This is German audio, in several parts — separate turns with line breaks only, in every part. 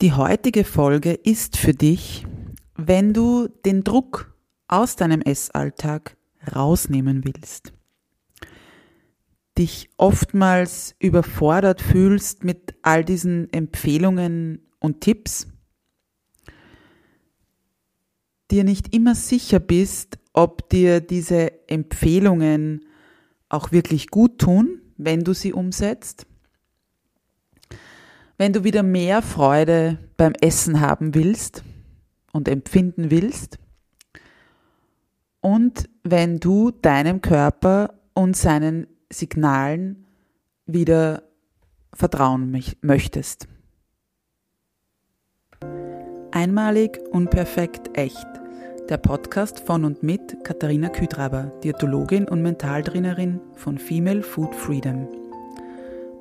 Die heutige Folge ist für dich, wenn du den Druck aus deinem Essalltag rausnehmen willst. Dich oftmals überfordert fühlst mit all diesen Empfehlungen und Tipps, dir nicht immer sicher bist, ob dir diese Empfehlungen auch wirklich gut tun, wenn du sie umsetzt wenn du wieder mehr Freude beim Essen haben willst und empfinden willst und wenn du deinem Körper und seinen Signalen wieder vertrauen möchtest. Einmalig, unperfekt, echt. Der Podcast von und mit Katharina Küdraber, Diätologin und Mentaltrainerin von Female Food Freedom.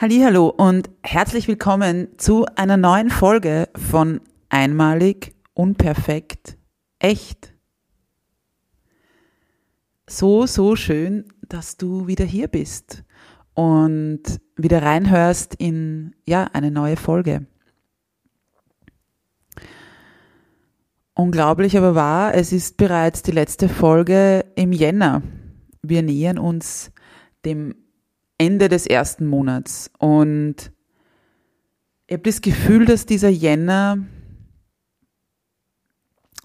Hallo und herzlich willkommen zu einer neuen Folge von Einmalig, unperfekt, echt. So, so schön, dass du wieder hier bist und wieder reinhörst in, ja, eine neue Folge. Unglaublich aber wahr, es ist bereits die letzte Folge im Jänner. Wir nähern uns dem Ende des ersten Monats. Und ich habe das Gefühl, dass dieser Jänner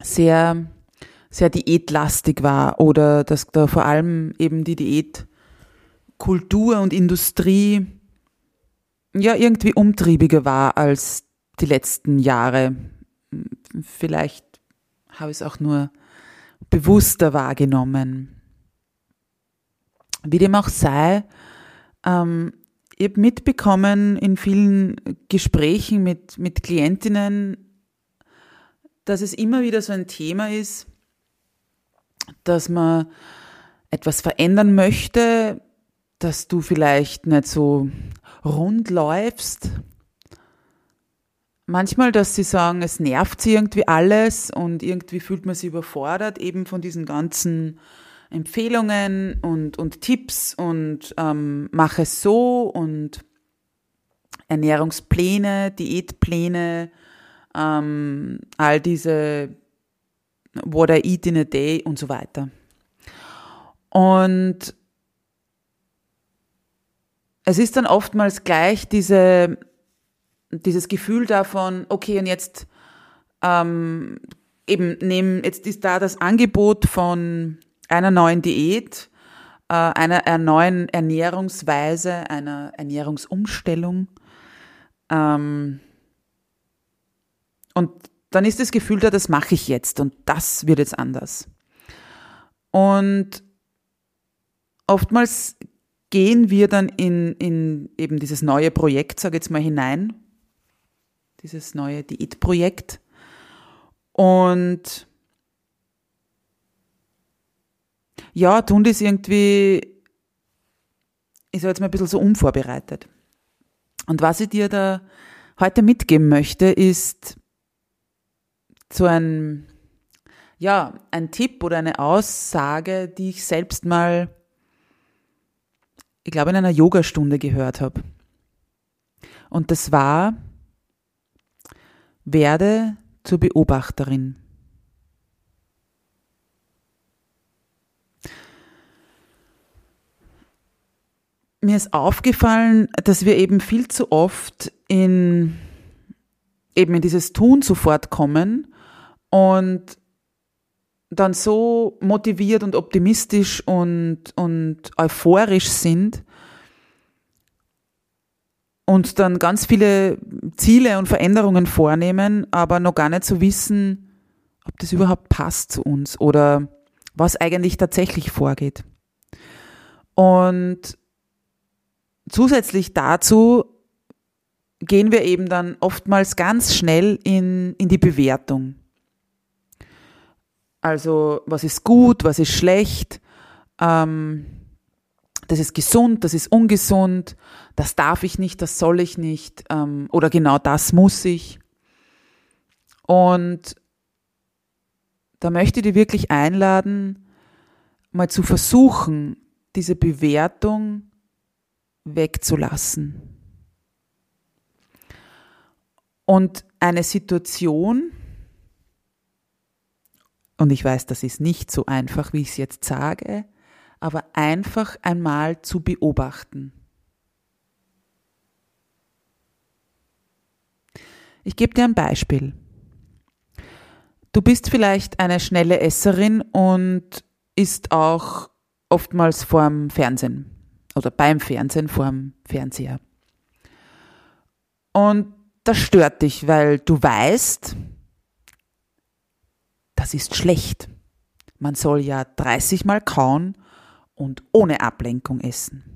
sehr, sehr diätlastig war oder dass da vor allem eben die Diätkultur und Industrie ja irgendwie umtriebiger war als die letzten Jahre. Vielleicht habe ich es auch nur bewusster wahrgenommen. Wie dem auch sei, ähm, ich habe mitbekommen in vielen Gesprächen mit, mit Klientinnen, dass es immer wieder so ein Thema ist, dass man etwas verändern möchte, dass du vielleicht nicht so rund läufst. Manchmal, dass sie sagen, es nervt sie irgendwie alles und irgendwie fühlt man sich überfordert eben von diesen ganzen Empfehlungen und, und Tipps und ähm, mach es so und Ernährungspläne, Diätpläne, ähm, all diese What I Eat in a Day und so weiter. Und es ist dann oftmals gleich diese, dieses Gefühl davon, okay, und jetzt ähm, eben nehmen, jetzt ist da das Angebot von einer neuen Diät, äh, einer neuen Ernährungsweise, einer Ernährungsumstellung. Ähm, und dann ist das Gefühl da, das mache ich jetzt und das wird jetzt anders. Und oftmals gehen wir dann in, in eben dieses neue Projekt, sage ich jetzt mal, hinein, dieses neue Diätprojekt. Und ja, tun das irgendwie, ich sage jetzt mal ein bisschen so unvorbereitet. Und was ich dir da heute mitgeben möchte, ist so ein, ja, ein Tipp oder eine Aussage, die ich selbst mal, ich glaube, in einer Yogastunde gehört habe. Und das war, werde zur Beobachterin. Mir ist aufgefallen, dass wir eben viel zu oft in eben in dieses Tun sofort kommen und dann so motiviert und optimistisch und, und euphorisch sind und dann ganz viele Ziele und Veränderungen vornehmen, aber noch gar nicht so wissen, ob das überhaupt passt zu uns oder was eigentlich tatsächlich vorgeht. Und zusätzlich dazu gehen wir eben dann oftmals ganz schnell in, in die Bewertung. Also was ist gut, was ist schlecht, ähm, das ist gesund, das ist ungesund, das darf ich nicht, das soll ich nicht ähm, oder genau das muss ich. Und da möchte ich dich wirklich einladen, mal zu versuchen, diese Bewertung wegzulassen. Und eine Situation, und ich weiß, das ist nicht so einfach, wie ich es jetzt sage, aber einfach einmal zu beobachten. Ich gebe dir ein Beispiel. Du bist vielleicht eine schnelle Esserin und isst auch oftmals vorm Fernsehen oder beim Fernsehen vorm Fernseher. Und das stört dich, weil du weißt, das ist schlecht. Man soll ja 30 Mal kauen und ohne Ablenkung essen.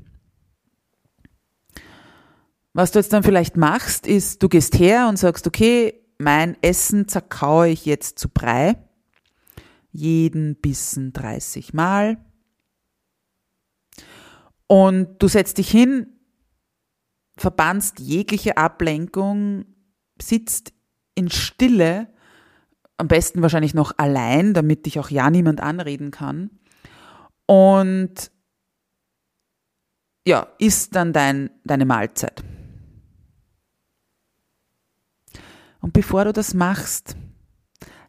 Was du jetzt dann vielleicht machst, ist, du gehst her und sagst, okay, mein Essen zerkaue ich jetzt zu Brei. Jeden Bissen 30 Mal. Und du setzt dich hin, verbannst jegliche Ablenkung, sitzt in Stille, am besten wahrscheinlich noch allein, damit dich auch ja niemand anreden kann. Und ja, isst dann dein, deine Mahlzeit. Und bevor du das machst,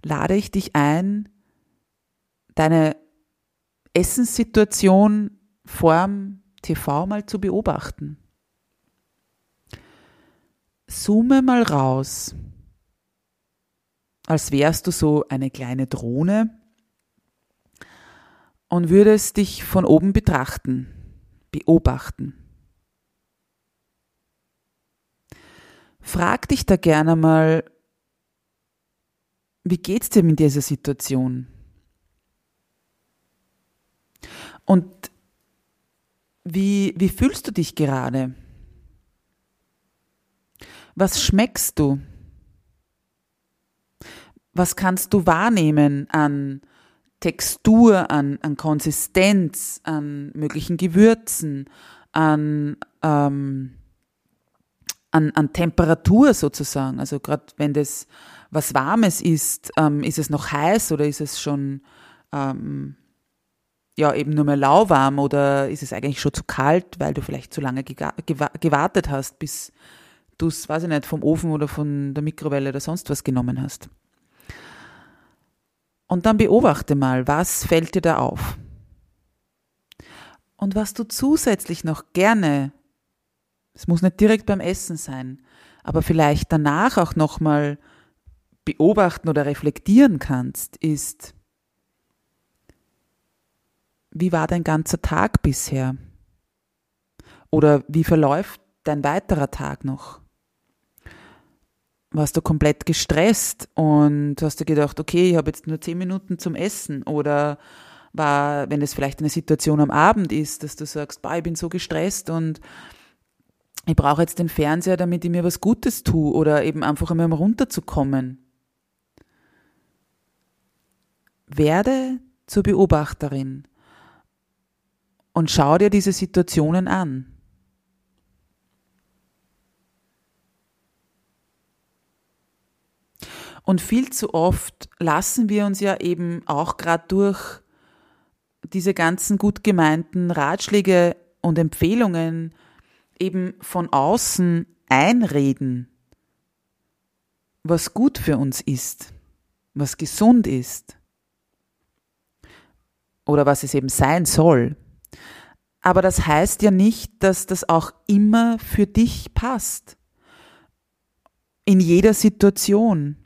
lade ich dich ein, deine Essenssituation vorm TV mal zu beobachten zoome mal raus, als wärst du so eine kleine Drohne und würdest dich von oben betrachten, beobachten. Frag dich da gerne mal, wie geht's dir mit dieser Situation? Und wie, wie fühlst du dich gerade? Was schmeckst du? Was kannst du wahrnehmen an Textur, an, an Konsistenz, an möglichen Gewürzen, an, ähm, an, an Temperatur sozusagen? Also gerade wenn das was Warmes ist, ähm, ist es noch heiß oder ist es schon ähm, ja eben nur mehr lauwarm oder ist es eigentlich schon zu kalt, weil du vielleicht zu lange gewartet hast, bis du es, weiß ich nicht, vom Ofen oder von der Mikrowelle oder sonst was genommen hast. Und dann beobachte mal, was fällt dir da auf? Und was du zusätzlich noch gerne, es muss nicht direkt beim Essen sein, aber vielleicht danach auch nochmal beobachten oder reflektieren kannst, ist, wie war dein ganzer Tag bisher? Oder wie verläuft dein weiterer Tag noch? warst du komplett gestresst und hast dir gedacht, okay, ich habe jetzt nur zehn Minuten zum Essen oder war, wenn es vielleicht eine Situation am Abend ist, dass du sagst, bah, ich bin so gestresst und ich brauche jetzt den Fernseher, damit ich mir was Gutes tue oder eben einfach einmal runterzukommen. Werde zur Beobachterin und schau dir diese Situationen an. Und viel zu oft lassen wir uns ja eben auch gerade durch diese ganzen gut gemeinten Ratschläge und Empfehlungen eben von außen einreden, was gut für uns ist, was gesund ist oder was es eben sein soll. Aber das heißt ja nicht, dass das auch immer für dich passt. In jeder Situation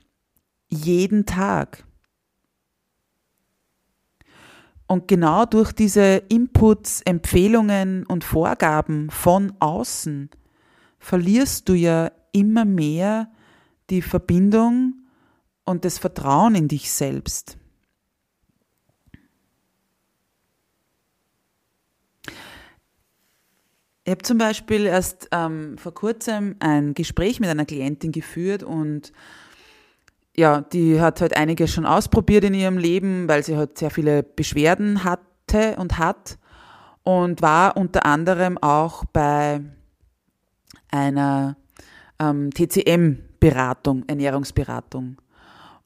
jeden Tag. Und genau durch diese Inputs, Empfehlungen und Vorgaben von außen verlierst du ja immer mehr die Verbindung und das Vertrauen in dich selbst. Ich habe zum Beispiel erst ähm, vor kurzem ein Gespräch mit einer Klientin geführt und ja, die hat halt einiges schon ausprobiert in ihrem Leben, weil sie halt sehr viele Beschwerden hatte und hat und war unter anderem auch bei einer ähm, TCM-Beratung, Ernährungsberatung.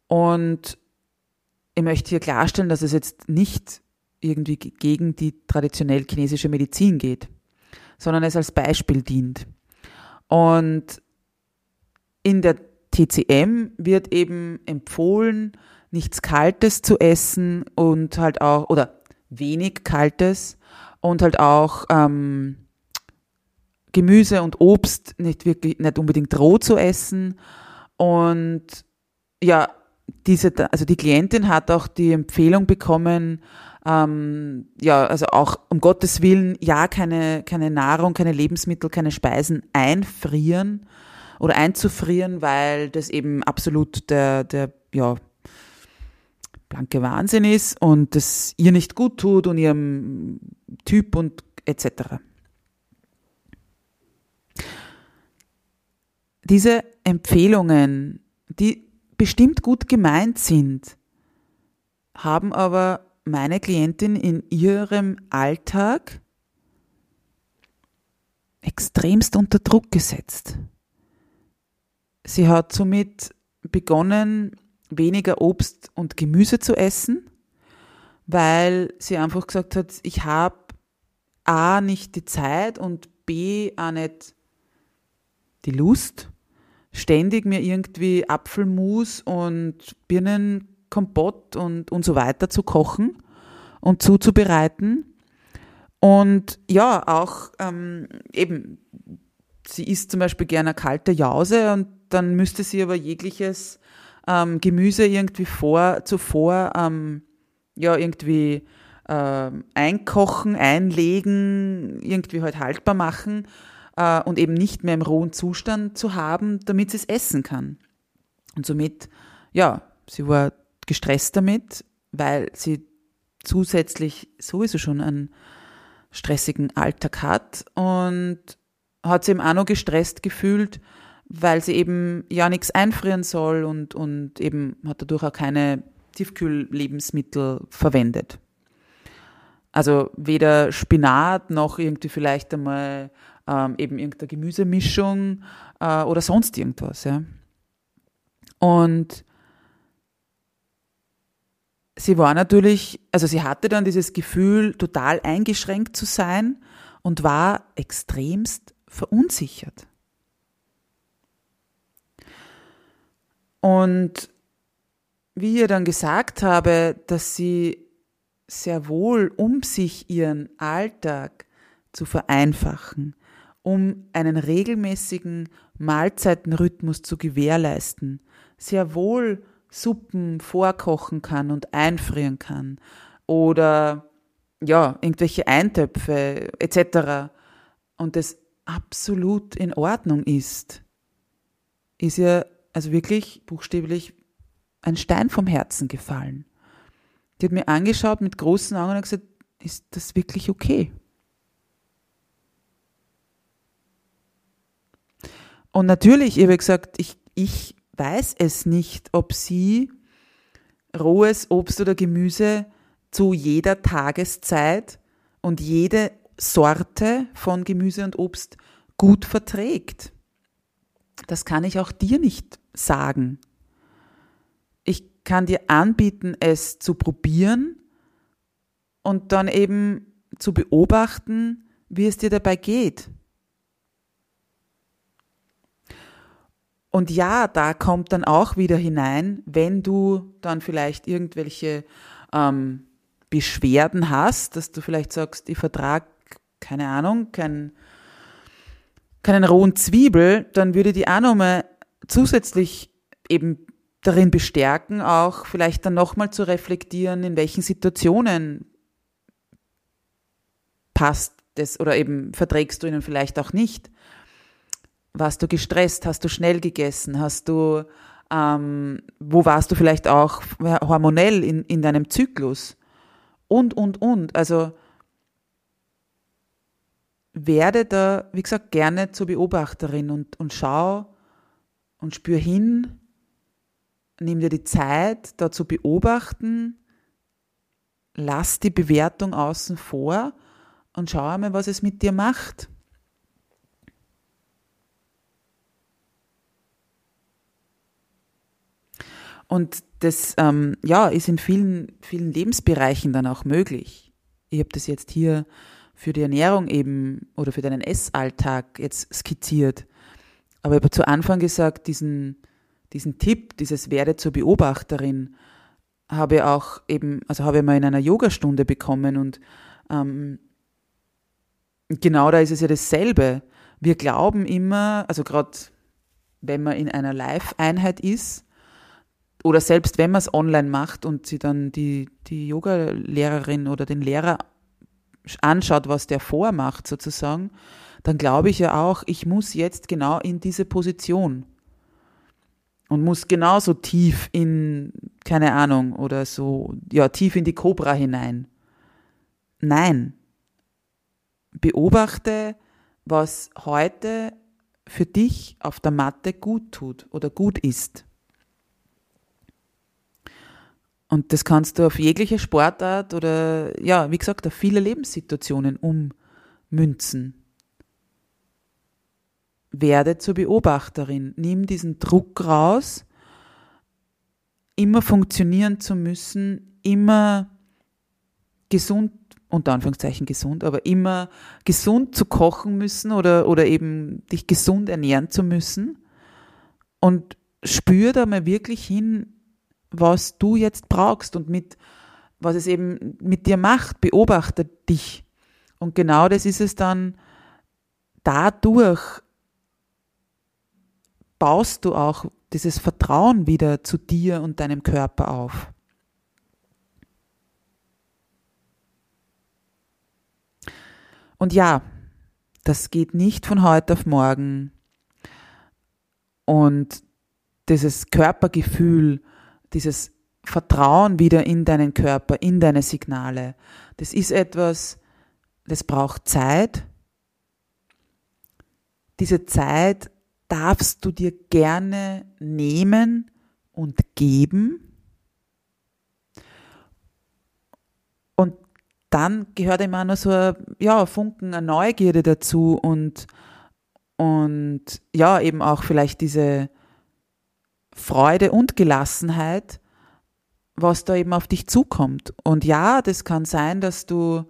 Und ich möchte hier klarstellen, dass es jetzt nicht irgendwie gegen die traditionell chinesische Medizin geht sondern es als Beispiel dient. Und in der TCM wird eben empfohlen, nichts Kaltes zu essen und halt auch, oder wenig Kaltes und halt auch ähm, Gemüse und Obst nicht wirklich, nicht unbedingt roh zu essen. Und ja, diese, also die Klientin hat auch die Empfehlung bekommen, ähm, ja, also auch um Gottes Willen, ja, keine, keine Nahrung, keine Lebensmittel, keine Speisen einfrieren oder einzufrieren, weil das eben absolut der, der, ja, blanke Wahnsinn ist und das ihr nicht gut tut und ihrem Typ und etc. Diese Empfehlungen, die bestimmt gut gemeint sind, haben aber meine Klientin in ihrem Alltag extremst unter Druck gesetzt. Sie hat somit begonnen, weniger Obst und Gemüse zu essen, weil sie einfach gesagt hat, ich habe A nicht die Zeit und B auch nicht die Lust, ständig mir irgendwie Apfelmus und Birnen Kompott und, und so weiter zu kochen und zuzubereiten. Und ja, auch ähm, eben, sie isst zum Beispiel gerne kalte Jause und dann müsste sie aber jegliches ähm, Gemüse irgendwie vor, zuvor ähm, ja irgendwie äh, einkochen, einlegen, irgendwie halt haltbar machen äh, und eben nicht mehr im rohen Zustand zu haben, damit sie es essen kann. Und somit, ja, sie war gestresst damit, weil sie zusätzlich sowieso schon einen stressigen Alltag hat und hat sie eben auch noch gestresst gefühlt, weil sie eben ja nichts einfrieren soll und, und eben hat dadurch auch keine Tiefkühllebensmittel verwendet. Also weder Spinat noch irgendwie vielleicht einmal ähm, eben irgendeine Gemüsemischung äh, oder sonst irgendwas. Ja. Und sie war natürlich, also sie hatte dann dieses Gefühl, total eingeschränkt zu sein und war extremst verunsichert. Und wie ich ihr dann gesagt habe, dass sie sehr wohl, um sich ihren Alltag zu vereinfachen, um einen regelmäßigen Mahlzeitenrhythmus zu gewährleisten, sehr wohl Suppen vorkochen kann und einfrieren kann oder ja, irgendwelche Eintöpfe etc. und das absolut in Ordnung ist, ist ja also wirklich buchstäblich ein Stein vom Herzen gefallen. Die hat mir angeschaut mit großen Augen und gesagt, ist das wirklich okay? Und natürlich, ich habe gesagt, ich, ich weiß es nicht, ob sie rohes Obst oder Gemüse zu jeder Tageszeit und jede Sorte von Gemüse und Obst gut verträgt. Das kann ich auch dir nicht sagen. Ich kann dir anbieten, es zu probieren und dann eben zu beobachten, wie es dir dabei geht. Und ja, da kommt dann auch wieder hinein, wenn du dann vielleicht irgendwelche ähm, Beschwerden hast, dass du vielleicht sagst, ich vertrage, keine Ahnung, kein, keinen rohen Zwiebel, dann würde die nochmal zusätzlich eben darin bestärken, auch vielleicht dann nochmal zu reflektieren, in welchen Situationen passt das oder eben verträgst du ihnen vielleicht auch nicht. Warst du gestresst? Hast du schnell gegessen? Hast du, ähm, wo warst du vielleicht auch hormonell in, in deinem Zyklus? Und, und, und. Also werde da, wie gesagt, gerne zur Beobachterin und, und schau und spür hin, nimm dir die Zeit, da zu beobachten, lass die Bewertung außen vor und schau einmal, was es mit dir macht. Und das ähm, ja, ist in vielen, vielen Lebensbereichen dann auch möglich. Ich habe das jetzt hier für die Ernährung eben oder für deinen Essalltag jetzt skizziert. Aber ich habe zu Anfang gesagt, diesen, diesen Tipp, dieses Werde zur Beobachterin, habe ich auch eben, also habe ich mal in einer Yogastunde bekommen und ähm, genau da ist es ja dasselbe. Wir glauben immer, also gerade wenn man in einer Live-Einheit ist, oder selbst wenn man es online macht und sie dann die, die Yoga-Lehrerin oder den Lehrer anschaut, was der vormacht sozusagen, dann glaube ich ja auch, ich muss jetzt genau in diese Position und muss genauso tief in, keine Ahnung, oder so, ja, tief in die Cobra hinein. Nein. Beobachte, was heute für dich auf der Matte gut tut oder gut ist. Und das kannst du auf jegliche Sportart oder, ja, wie gesagt, auf viele Lebenssituationen ummünzen. Werde zur Beobachterin. Nimm diesen Druck raus, immer funktionieren zu müssen, immer gesund, unter Anführungszeichen gesund, aber immer gesund zu kochen müssen oder, oder eben dich gesund ernähren zu müssen. Und spür da mal wirklich hin, was du jetzt brauchst und mit, was es eben mit dir macht, beobachte dich. Und genau das ist es dann, dadurch baust du auch dieses Vertrauen wieder zu dir und deinem Körper auf. Und ja, das geht nicht von heute auf morgen. Und dieses Körpergefühl, dieses Vertrauen wieder in deinen Körper, in deine Signale, das ist etwas, das braucht Zeit. Diese Zeit darfst du dir gerne nehmen und geben. Und dann gehört immer nur so ein ja, Funken, eine Neugierde dazu und, und ja, eben auch vielleicht diese Freude und Gelassenheit, was da eben auf dich zukommt. Und ja, das kann sein, dass du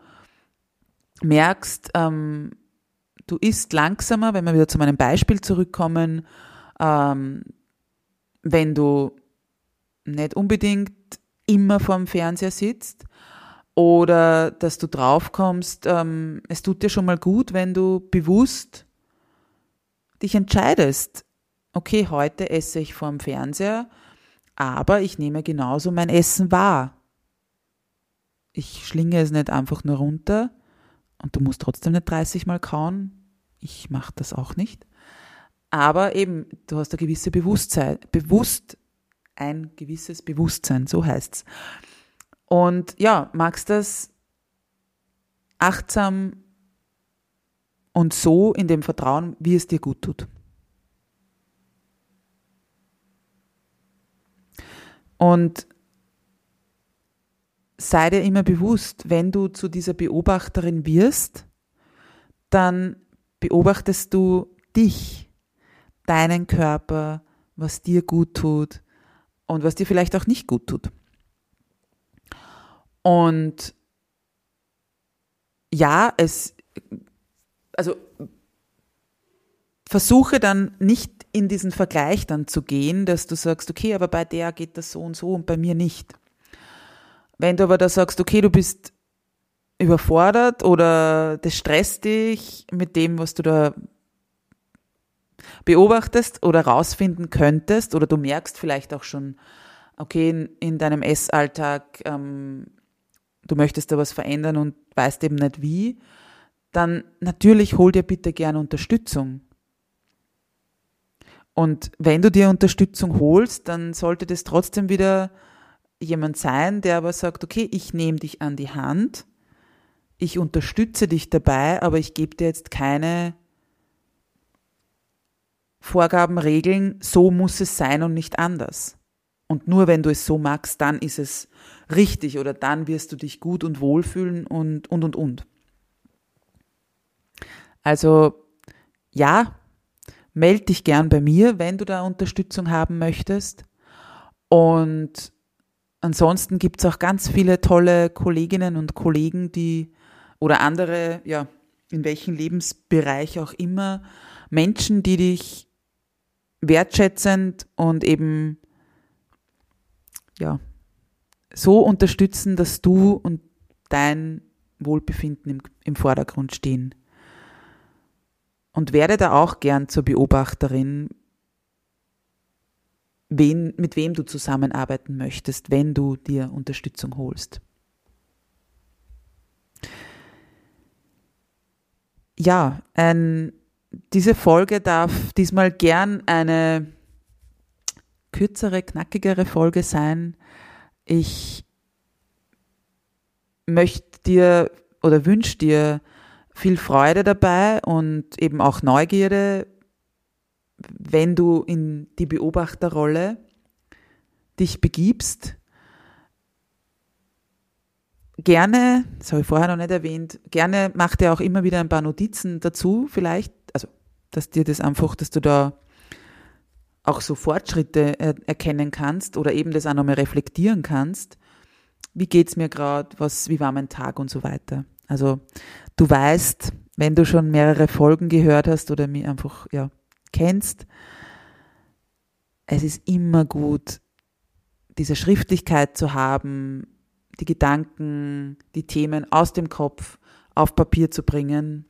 merkst, ähm, du isst langsamer, wenn wir wieder zu meinem Beispiel zurückkommen, ähm, wenn du nicht unbedingt immer vorm Fernseher sitzt oder dass du draufkommst, ähm, es tut dir schon mal gut, wenn du bewusst dich entscheidest, okay, heute esse ich vorm Fernseher, aber ich nehme genauso mein Essen wahr. Ich schlinge es nicht einfach nur runter und du musst trotzdem nicht 30 Mal kauen. Ich mache das auch nicht. Aber eben, du hast ein gewisses Bewusstsein, bewusst ein gewisses Bewusstsein, so heißt's. Und ja, magst das achtsam und so in dem Vertrauen, wie es dir gut tut. Und sei dir immer bewusst, wenn du zu dieser Beobachterin wirst, dann beobachtest du dich, deinen Körper, was dir gut tut und was dir vielleicht auch nicht gut tut. Und ja, es, also versuche dann nicht in diesen Vergleich dann zu gehen, dass du sagst, okay, aber bei der geht das so und so und bei mir nicht. Wenn du aber da sagst, okay, du bist überfordert oder das stresst dich mit dem, was du da beobachtest oder rausfinden könntest oder du merkst vielleicht auch schon, okay, in, in deinem Essalltag, ähm, du möchtest da was verändern und weißt eben nicht wie, dann natürlich hol dir bitte gern Unterstützung. Und wenn du dir Unterstützung holst, dann sollte das trotzdem wieder jemand sein, der aber sagt, okay, ich nehme dich an die Hand, ich unterstütze dich dabei, aber ich gebe dir jetzt keine Vorgaben, Regeln, so muss es sein und nicht anders. Und nur wenn du es so magst, dann ist es richtig oder dann wirst du dich gut und wohl fühlen und, und, und, und. Also, ja, meld dich gern bei mir, wenn du da Unterstützung haben möchtest. Und ansonsten gibt es auch ganz viele tolle Kolleginnen und Kollegen, die oder andere, ja, in welchem Lebensbereich auch immer, Menschen, die dich wertschätzend und eben ja, so unterstützen, dass du und dein Wohlbefinden im, im Vordergrund stehen. Und werde da auch gern zur Beobachterin, wen, mit wem du zusammenarbeiten möchtest, wenn du dir Unterstützung holst. Ja, ein, diese Folge darf diesmal gern eine kürzere, knackigere Folge sein. Ich möchte dir oder wünsche dir viel Freude dabei und eben auch Neugierde, wenn du in die Beobachterrolle dich begibst. Gerne, das habe ich vorher noch nicht erwähnt, gerne mach dir auch immer wieder ein paar Notizen dazu, vielleicht, also dass dir das einfach, dass du da auch so Fortschritte er erkennen kannst oder eben das auch nochmal reflektieren kannst. Wie geht's mir gerade? Wie war mein Tag und so weiter? Also du weißt, wenn du schon mehrere Folgen gehört hast oder mich einfach ja kennst, es ist immer gut, diese Schriftlichkeit zu haben, die Gedanken, die Themen aus dem Kopf auf Papier zu bringen,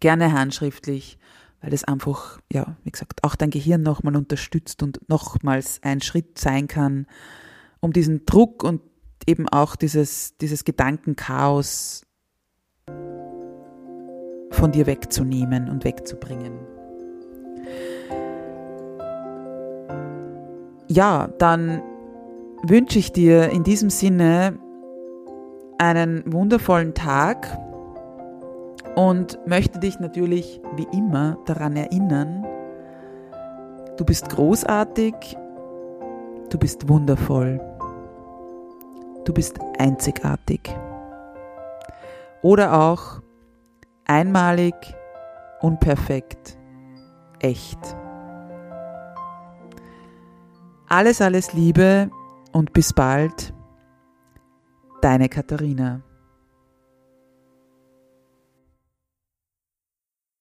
gerne handschriftlich weil das einfach, ja, wie gesagt, auch dein Gehirn nochmal unterstützt und nochmals ein Schritt sein kann, um diesen Druck und eben auch dieses, dieses Gedankenchaos von dir wegzunehmen und wegzubringen. Ja, dann wünsche ich dir in diesem Sinne einen wundervollen Tag und möchte dich natürlich wie immer daran erinnern, du bist großartig, du bist wundervoll, du bist einzigartig oder auch einmalig, unperfekt, echt. Alles, alles Liebe und bis bald, deine Katharina.